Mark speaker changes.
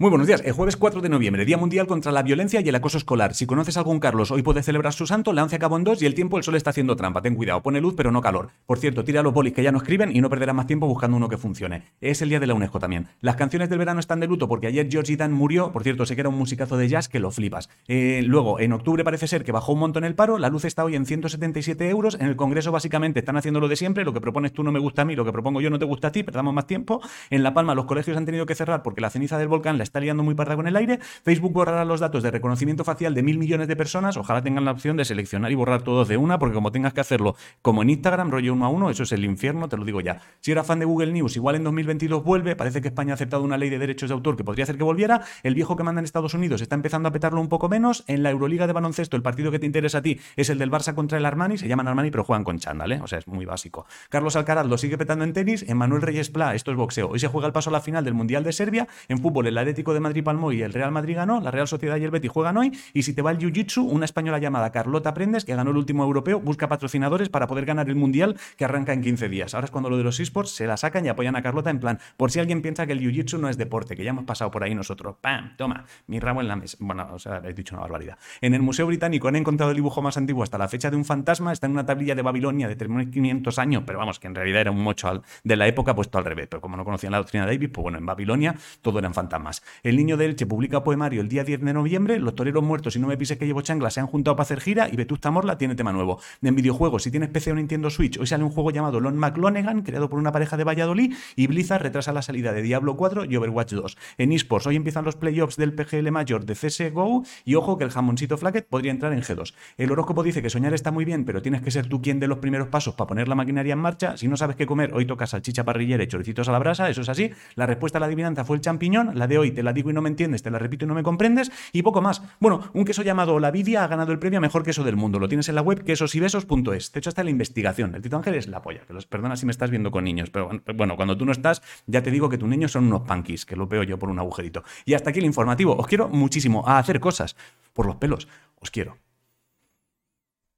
Speaker 1: Muy buenos días. El jueves 4 de noviembre, Día Mundial contra la Violencia y el Acoso Escolar. Si conoces a algún Carlos, hoy puede celebrar su santo, la 11 acabó en 2 y el tiempo el sol está haciendo trampa. Ten cuidado, pone luz pero no calor. Por cierto, tira a los bolis que ya no escriben y no perderás más tiempo buscando uno que funcione. Es el día de la UNESCO también. Las canciones del verano están de luto porque ayer George Dan murió. Por cierto, sé que era un musicazo de jazz que lo flipas. Eh, luego, en octubre parece ser que bajó un montón el paro. La luz está hoy en 177 euros. En el Congreso básicamente están haciendo lo de siempre. Lo que propones tú no me gusta a mí, lo que propongo yo no te gusta a ti, perdamos más tiempo. En La Palma los colegios han tenido que cerrar porque la ceniza del volcán está liando muy parda con el aire. Facebook borrará los datos de reconocimiento facial de mil millones de personas. Ojalá tengan la opción de seleccionar y borrar todos de una, porque como tengas que hacerlo como en Instagram, rollo uno a uno, eso es el infierno, te lo digo ya. Si era fan de Google News, igual en 2022 vuelve. Parece que España ha aceptado una ley de derechos de autor que podría hacer que volviera. El viejo que manda en Estados Unidos está empezando a petarlo un poco menos. En la Euroliga de baloncesto, el partido que te interesa a ti es el del Barça contra el Armani. Se llaman Armani, pero juegan con chándal, ¿eh? O sea, es muy básico. Carlos Alcaraz lo sigue petando en tenis. Manuel Reyes Pla, esto es boxeo. Hoy se juega el paso a la final del Mundial de Serbia. En fútbol, el De Madrid palmó y el Real Madrid ganó, la Real Sociedad y el Betis juegan hoy, y si te va el Jiu-Jitsu, una española llamada Carlota Prendes, que ganó el último europeo, busca patrocinadores para poder ganar el Mundial que arranca en 15 días. Ahora es cuando lo de los esports se la sacan y apoyan a Carlota en plan, por si alguien piensa que el Jiu-Jitsu no es deporte, que ya hemos pasado por ahí nosotros. ¡Pam! Toma, mi ramo en la mesa. Bueno, o sea, he dicho una barbaridad. En el Museo Británico han encontrado el dibujo más antiguo hasta la fecha de un fantasma, está en una tablilla de Babilonia de 3.500 años, pero vamos, que en realidad era un mocho de la época puesto al revés, pero como no conocían la doctrina de Davis, pues bueno, en Babilonia todo eran fantasmas. El niño de Elche publica poemario el día 10 de noviembre, los toreros muertos y no me pises que llevo changla se han juntado para hacer gira y Vetusta Morla tiene tema nuevo. En videojuegos, si tienes PC o Nintendo Switch, hoy sale un juego llamado Lon McLonegan, creado por una pareja de Valladolid, y Blizzard retrasa la salida de Diablo 4 y Overwatch 2. En eSports, hoy empiezan los playoffs del PGL Mayor de CSGO y ojo que el jamoncito Flacket podría entrar en G2. El horóscopo dice que soñar está muy bien, pero tienes que ser tú quien de los primeros pasos para poner la maquinaria en marcha. Si no sabes qué comer, hoy toca salchicha parrillera y choricitos a la brasa, eso es así. La respuesta a la adivinanza fue el champiñón, la de hoy te la digo y no me entiendes, te la repito y no me comprendes, y poco más. Bueno, un queso llamado La Vidia ha ganado el premio a mejor queso del mundo. Lo tienes en la web quesosibesos.es. Te he hecho hasta la investigación. El Tito Ángel es la polla, que los perdona si me estás viendo con niños, pero bueno, cuando tú no estás, ya te digo que tus niños son unos punkis, que lo veo yo por un agujerito. Y hasta aquí el informativo. Os quiero muchísimo a hacer cosas por los pelos. Os quiero.